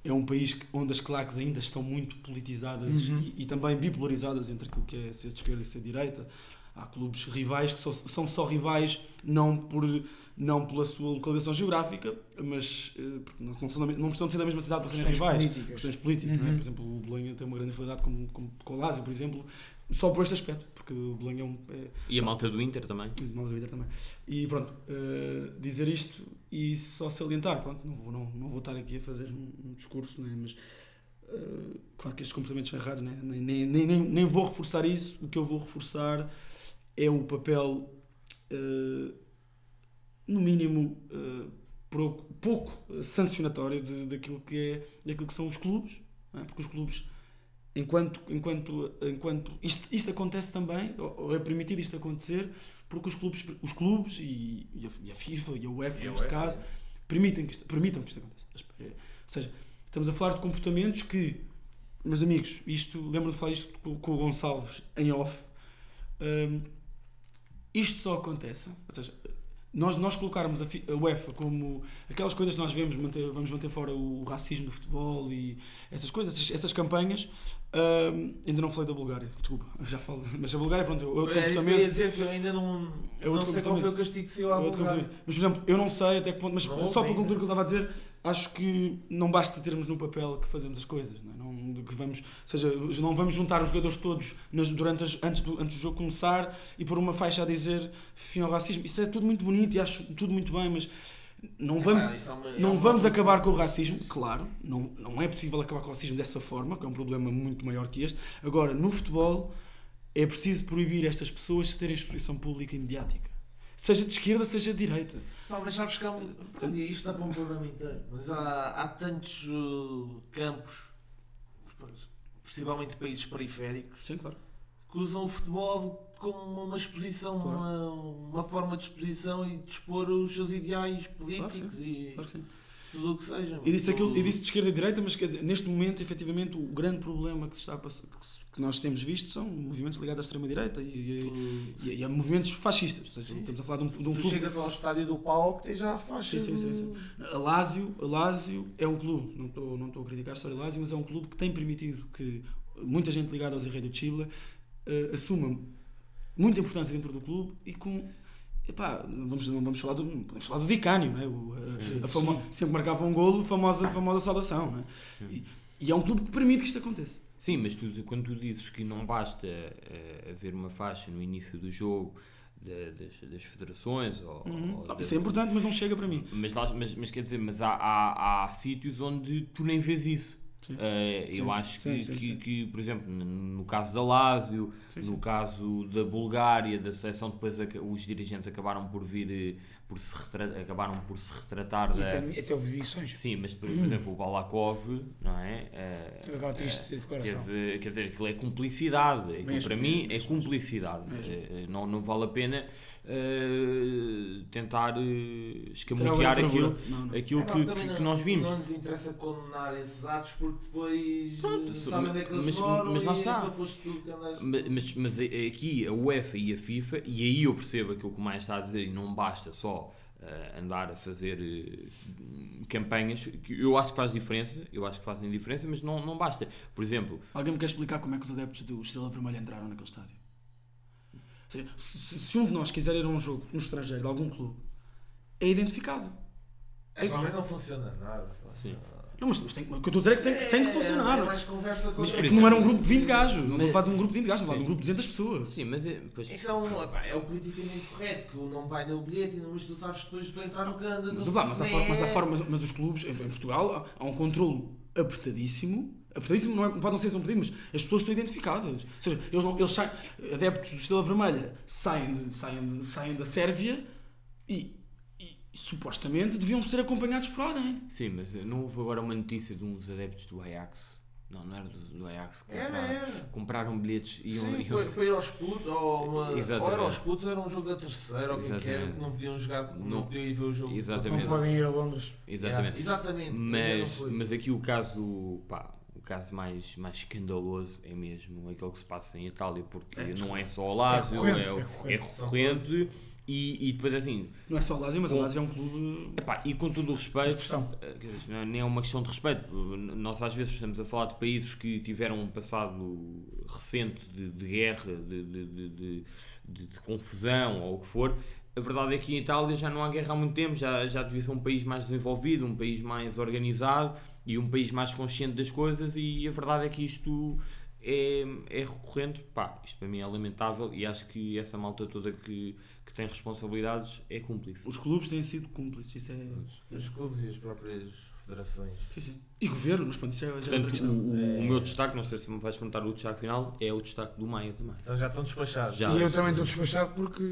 É um país onde as claques ainda estão muito politizadas Uhum. e, e também bipolarizadas entre aquilo que é ser de esquerda e ser de direita. Há clubes rivais que só- são só rivais não por não pela sua localização geográfica, mas eh, não, não, da não precisam de ser da mesma cidade para serem rivais. políticas. Questões políticas, é? Uhum. Por exemplo, o Bolonha tem uma grande afinidade com, com, com o Lásio, por exemplo, só por este aspecto, porque o Bolonha é um. É, E a malta do Inter também. mal da vida também. E pronto, eh, dizer isto e só salientar, pronto, não vou, não, não vou estar aqui a fazer um, um discurso, né, mas eh, claro que estes comportamentos são errados, né, nem, nem, nem, nem, nem vou reforçar isso, o que eu vou reforçar é o papel, eh, no mínimo, eh, pouco, pouco sancionatório de, daquilo, que é, daquilo que são os clubes, não é? porque os clubes enquanto enquanto enquanto isto, isto acontece também ou é permitido isto acontecer porque os clubes os clubes e, e, a, e a FIFA e a UEFA E neste UEFA, caso permitem que isto, permitam que isto aconteça. É, ou seja estamos a falar de comportamentos que meus amigos isto lembro de falar isto com, com o Gonçalves em off hum, isto só acontece ou seja nós, nós colocarmos a, a UEFA como aquelas coisas que nós vemos, manter, vamos manter fora o racismo do futebol e essas coisas, essas, essas campanhas. hum, ainda não falei da Bulgária, desculpa, já falo. Mas a Bulgária, pronto, é outro É isso que eu ia dizer que eu ainda não, É não sei qual foi o castigo que saiu é à outro Bulgária. Mas, por exemplo, eu não sei até que ponto, mas Não só para concluir o que eu estava a dizer, acho que não basta termos no papel que fazemos as coisas, não, é? não que vamos, ou seja, não vamos juntar os jogadores todos nas, durante as, antes, do, antes do jogo começar e pôr uma faixa a dizer fim ao racismo. Isso é tudo muito bonito e acho tudo muito bem, mas não vamos, Ah, isto é é não vamos acabar com o racismo, claro, não, não é possível acabar com o racismo dessa forma, que é um problema muito maior que este. Agora, no futebol, é preciso proibir estas pessoas de terem exposição pública e mediática. Seja de esquerda, seja de direita. Não, mas sabes que há, um- pronto, e isto dá para um programa inteiro. Mas há, há tantos uh, campos, possivelmente países periféricos, Sim, claro. que usam o futebol como uma exposição, Claro. uma, uma forma de exposição e de expor os seus ideais políticos Claro e Claro que sim. Tudo o que seja. E disse, aquilo, e disse de esquerda e direita, mas dizer, neste momento, efetivamente, o grande problema que, está a passar, que, nós temos visto são movimentos ligados à extrema-direita e, e, e, a movimentos fascistas. Ou seja, estamos a falar de um, de um tu clube. chegas ao estádio do Pau que tem já a faixa. Sim, sim, sim, sim. A a Lazio é um clube, não estou não estou a criticar a história do Lazio, mas é um clube que tem permitido que muita gente ligada ao Zé do Chile eh, assuma muita importância dentro do clube e com. Epá, vamos, vamos falar do, podemos falar do Dicânio, não é? O, a- a sempre marcava um golo, famosa, famosa saudação. Não é? e, e é um clube que permite que isto aconteça. Sim, mas tu, quando tu dizes que não basta eh, haver uma faixa no início do jogo da- das, das federações ou, Uhum. ou Não, Isso é importante, mas não chega para mim. Mas, mas, mas quer dizer, mas há, há, há sítios onde tu nem vês isso. Eh, eu Sim, acho que, sim, que, sim. que, por exemplo, no- caso da Lazio, no caso da Bulgária, da seleção, depois os dirigentes acabaram por vir, eh, por se retra- acabaram por se retratar E da. até, houve edições. Sim, mas por, por exemplo o Balakov, não é? Aquela triste declaração. Teve- quer dizer, aquilo é cumplicidade. Aquilo Mesmo, para mim mesmo, é cumplicidade. Mesmo. Eh, Não, não vale a pena eh, tentar Terá escamotear aquilo. Não, não. aquilo É, que, não- que nós vimos. Não nos interessa condenar esses atos porque depois Pronto, eh, se- sabem onde é que eles mas- moram mas lá está. então foste tu que andaste. Ma- Mas, mas aqui a UEFA e a FIFA, e aí eu percebo aquilo que o mais está a dizer, e não basta só eh, andar a fazer eh, campanhas, que eu acho que faz diferença, eu acho que fazem diferença, mas não, não basta. Por exemplo, Alguém me quer explicar como é que os adeptos do Estrela Vermelha entraram naquele estádio? Ou seja, se, se- se um de nós quiser ir a um jogo no estrangeiro de algum clube, é identificado. Também não funciona nada. Sim. Não, mas, mas tem, o que eu estou a dizer é que tem, tem que funcionar. É, não é? mais conversa com Mas É que não é era um grupo de 20 gajos. Não estou a Mas- falar de um grupo de 20 gajos, estou a falar de um grupo de 200 pessoas. sim, mas é, pois, Isso é, um, é o politicamente correto, que o nome vai no bilhete, e mas tu sabes depois para entrar no que andas. Mas, o- vá, mas, a nem forma, mas, é- forma, mas os clubes, em, em Portugal, há, há um controle apertadíssimo. Apertadíssimo não, é, não pode não ser tão pedido, mas as pessoas estão identificadas. Ou seja, eles, não, eles saem, adeptos do Estrela Vermelha saem, de, saem, de, saem da Sérvia e, e, supostamente deviam ser acompanhados por alguém. Sim, mas não houve agora uma notícia de uns adeptos do Ajax. Não, não era do, do Ajax que Era, compraram, era. compraram bilhetes e iam. Sim, iam- foi, foi ir aos putos, ou, uma, ou era aos putos, ou era um jogo da terceira, ou quem quer, não podiam jogar, não, Não. podiam ir ver o jogo. Exatamente. Não podem ir a Londres. Exatamente. Yeah, exatamente. Mas, mas aqui o caso, pá, caso mais, mais escandaloso é mesmo aquele que se passa em Itália, porque É, não é só o Lazio, É recorrente, é, o- é é recorrente. e, e depois assim, Não é só o Lazio, mas o Com- Lazio é um clube. epá, e com todo o respeito, eh, dizer, não é- nem é uma questão de respeito, nós às vezes estamos a falar de países que tiveram um passado recente de, de guerra, de, de, de, de- de- de confusão ou o que for. A verdade é que em Itália já não há guerra há muito tempo, já, já devia ser um país mais desenvolvido, um país mais organizado e um país mais consciente das coisas e a verdade é que isto é, é recorrente. Pá, isto para mim é lamentável e acho que essa malta toda que, que tem responsabilidades é cúmplice. Os clubes têm sido cúmplices. Isso é. Os clubes e as próprias federações. Sim, sim. E governo, mas pronto, isso é, já é Portanto, questão. o, o- É. o meu destaque, não sei se me vais perguntar o destaque final, é o destaque do Maia também. Então já estão despachados. Já. E eu também estou despachado porque.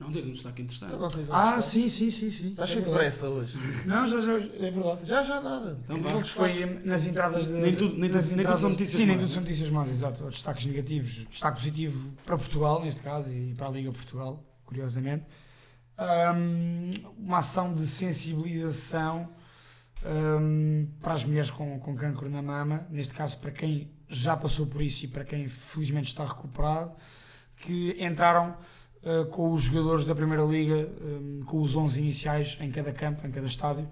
Não tens um destaque interessante. Ah, sim, sim, sim. sim. Estás É cheio de pressa hoje. Não, já, já, é verdade. Já, já nada. Então Então, foi nas entradas de. Nem tudo- nem nas tudo- nem tudo são notícias Sim, nem tudo são notícias más, exato. Destaques negativos. Destaque positivo para Portugal, neste caso, e para a Liga Portugal, curiosamente. Ahm, uma ação de sensibilização ahm, para as mulheres com, com cancro na mama, neste caso para quem já passou por isso e para quem felizmente está recuperado, que entraram ah, com os jogadores da Primeira Liga, ahm, com os 11 iniciais em cada campo, em cada estádio,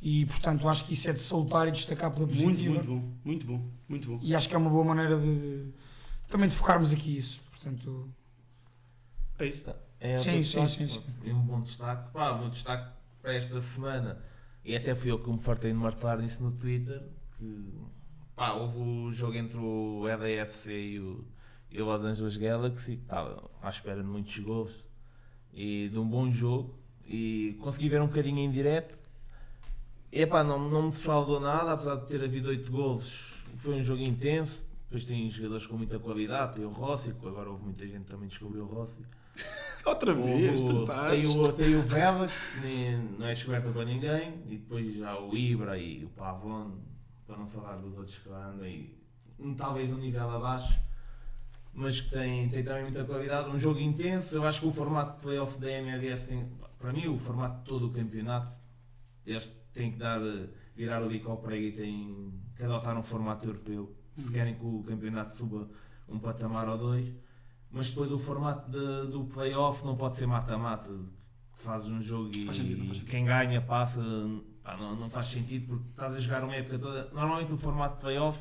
e portanto acho que isso é de salutar e destacar pela Muito, positiva. muito bom. Muito bom. Muito bom. E acho que é uma boa maneira de, de- também de focarmos aqui isso. Portanto, É isso. É Sim, sim, destaque, sim, pá. E um bom destaque. Pá, o meu destaque para esta semana, e até fui eu que me fartei de martelar nisso no Twitter, que pá, houve o jogo entre o EDFC e o, e o Los Angeles Galaxy, que estava à espera de muitos gols e de um bom jogo, e consegui ver um bocadinho em direto. Epá, não, não me defraudou nada, apesar de ter havido 8 gols, foi um jogo intenso. Depois tem jogadores com muita qualidade, tem o Rossi, que agora houve muita gente que também descobriu o Rossi. Outra vez, O- tu tem, estás. o, tem o Vela, que nem- não é descoberta para ninguém, e depois já o Ibra e o Pavon, para não falar dos outros que lá andam um, talvez num nível abaixo, mas que tem, tem também muita qualidade. Um jogo intenso, eu acho que o formato de playoff da MLS tem, para mim, o formato de todo o campeonato, este tem que dar, virar o bico ao prego e tem que adotar um formato europeu, se querem que o campeonato suba um patamar ou dois. Mas depois o formato de- do playoff não pode ser mata-mata, que fazes um jogo e, Faz sentido, faz quem ganha passa, pá, não, não faz sentido porque estás a jogar uma época toda. Normalmente o formato de playoff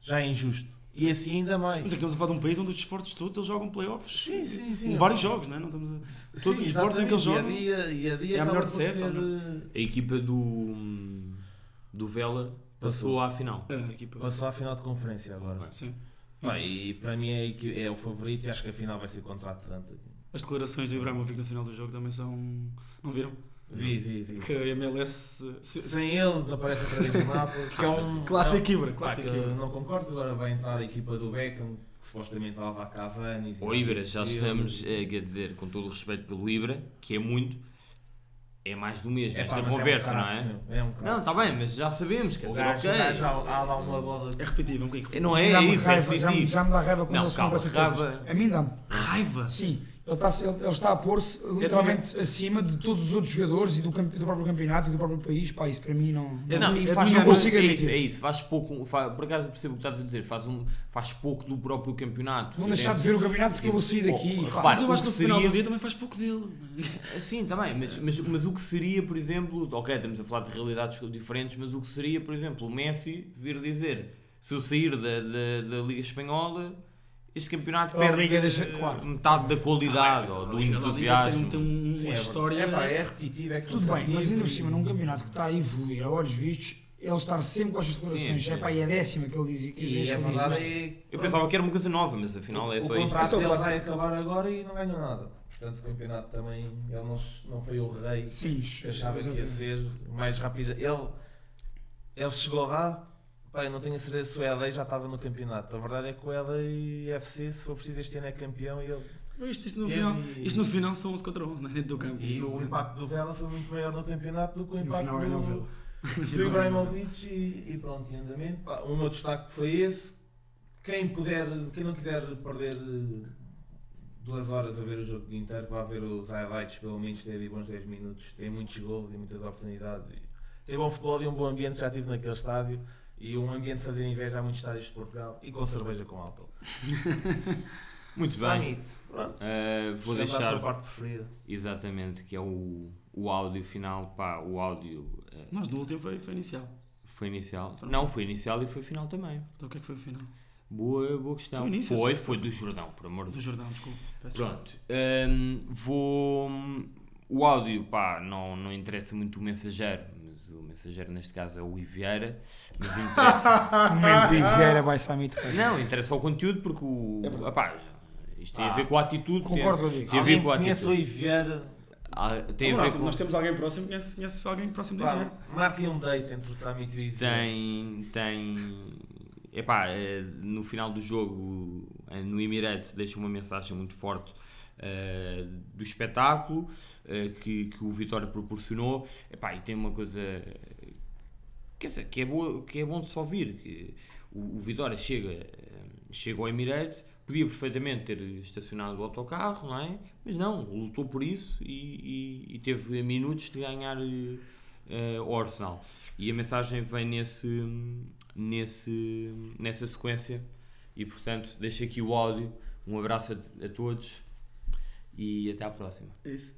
já é injusto. E assim ainda mais. Mas aqui estamos a falar de um país onde os desportos todos eles jogam playoffs. Sim, sim, sim. Com vários jogos, não é? Não estamos a... Sim, todos os esportes em que eles jogam, E a dia, e a dia é a melhor de sete, ser? A equipa do, do Vela passou à final. É, a equipa. Passou à final de conferência agora. Sim. Pá, e para mim é, é o favorito e acho que a final vai ser contra a Atlanta. As declarações do Ibrahimovic no final do jogo também são. Não viram? Vi, vi, vi. Que a MLS. se- se- Sem ele desaparece vez do mapa. Que é um, Clássico é um- Ibra, clássico Ibra. não concordo, agora vai entrar a equipa do Beckham, que supostamente vai levar Cavani. O Ibra, já estamos, eh, quer dizer, com todo o respeito pelo Ibra, que é muito, é mais do mesmo, É, pá, esta mas conversa, é um não é? É um. Não, está bem, mas já sabemos, quer dizer, gajo, ok. gajo há, há lá uma bola. É repetitivo, é um bocadinho Não é, é isso, é raiva, já, me- definitivo. já me dá raiva quando Não, ele se calma, raiva-. A mim dá-me. Raiva! Sim, ele está, ele, ele está a pôr-se literalmente acima de todos os outros jogadores e do, do próprio campeonato e do próprio país. Pá, isso para mim não, É não, faz, de não minha- consigo é isso, admitir. é isso, faz pouco, fa- por acaso percebo o que estás a dizer, faz, um, faz pouco do próprio campeonato. Vão deixar de ver o campeonato porque eu vou sair daqui. Oh, repara, Mas eu o acho que no final seria- do dia também faz pouco dele. Sim, também, mas, mas, mas o que seria, por exemplo, ok, estamos a falar de realidades diferentes, mas o que seria, por exemplo, o Messi vir dizer se eu sair da, da, da Liga Espanhola, este campeonato perde Liga deixa- claro. metade da qualidade ou do entusiasmo. Tem, tem um- uma é, história. É, pá, é repetitivo, é Tudo bem, mas ainda por e- cima, num campeonato que está a evoluir a olhos vistos, ele estar sempre com estas declarações. É pá, e é a décima que ele diz. Que E é que ele diz verdade, é- Eu pensava que era uma coisa nova, mas afinal é o só contrato É o dele clássico. vai acabar agora e não ganhou nada. Portanto, o campeonato também, ele não, não foi o rei Sim, que achava que ia ser mais rápido. Ele, ele chegou lá, eu não tenho a certeza se o LA já estava no campeonato. A verdade é que o LA FC, se for preciso, este ano é campeão e ele Isto, isto, no final, isto no final são 11 contra 11, não é? Dentro do campo. E o impacto do Vela foi muito maior no campeonato do que o No impacto final ganhou o do, do Ibrahimovic e, e pronto, e andamento. Um outro destaque foi esse. Quem puder, quem não quiser perder eh, duas horas a ver o jogo inteiro, vá ver os highlights, pelo menos teve bons 10 minutos. Tem muitos gols e muitas oportunidades. Tem bom futebol e um bom ambiente, já estive naquele estádio. E um ambiente de fazer inveja a muitos estádios de Portugal e com cerveja com álcool. Muito bem. Summit. Pronto. Uh, vou deixar tua parte preferida. exatamente que é o, o áudio final. Pá, o áudio uh, Nós no último foi, foi inicial. foi inicial. Não, foi inicial e foi final também. Então o que é que foi o final? Boa, boa questão. Foi início, foi, foi do Jordão, por amor de Do Deus. Jordão, desculpa. Pronto. hum, vou. O áudio, pá, não, não interessa muito o mensageiro, mas o mensageiro neste caso é o Ivieira. Mas interessa. Momento Vieira vai Summit. não, interessa o conteúdo porque o. Epá, já- isto tem a ver com a atitude. tem- Concordo contigo. Tem a ver Alguém com a conhece o atitude. Ivieira? Ah, Tem a nós, com. nós temos alguém próximo, conhece, conhece alguém próximo de Iver. Pá, marquem um date entre o Summit e o Ivieira. tem tem epá, eh, no final do jogo eh, no Emirates deixa uma mensagem muito forte eh, do espetáculo eh, que, que o Vitória proporcionou epá, e tem uma coisa quer dizer, que é, boa, que é bom de só ouvir que o, o Vitória chega eh, chega ao Emirates podia perfeitamente ter estacionado o autocarro não é? mas não, lutou por isso e, e- e teve minutos de ganhar eh, o Arsenal e a mensagem vem nesse, nesse, nessa sequência. E portanto, deixo aqui o áudio. Um abraço a, a todos e até à próxima. É isso.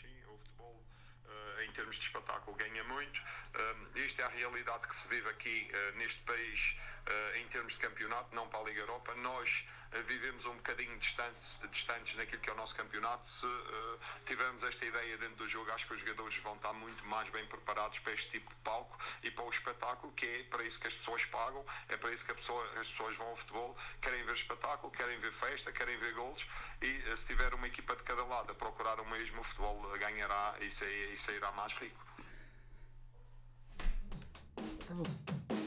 Sim, o futebol, eh, em termos de espetáculo, ganha muito. Eh, Esta é a realidade que se vive aqui eh, neste país, eh, em termos de campeonato, não para a Liga Europa. Nós vivemos um bocadinho distantes, distantes naquilo que é o nosso campeonato. Se eh, tivermos esta ideia dentro do jogo, acho que os jogadores vão estar muito mais bem preparados para este tipo de palco e para o espetáculo, que é para isso que as pessoas pagam, é para isso que pessoa- as pessoas vão ao futebol, querem ver espetáculo, querem ver festa, querem ver golos e eh, se tiver uma equipa de cada lado a procurar o mesmo, o futebol ganhará e sairá mais rico. Tá bom.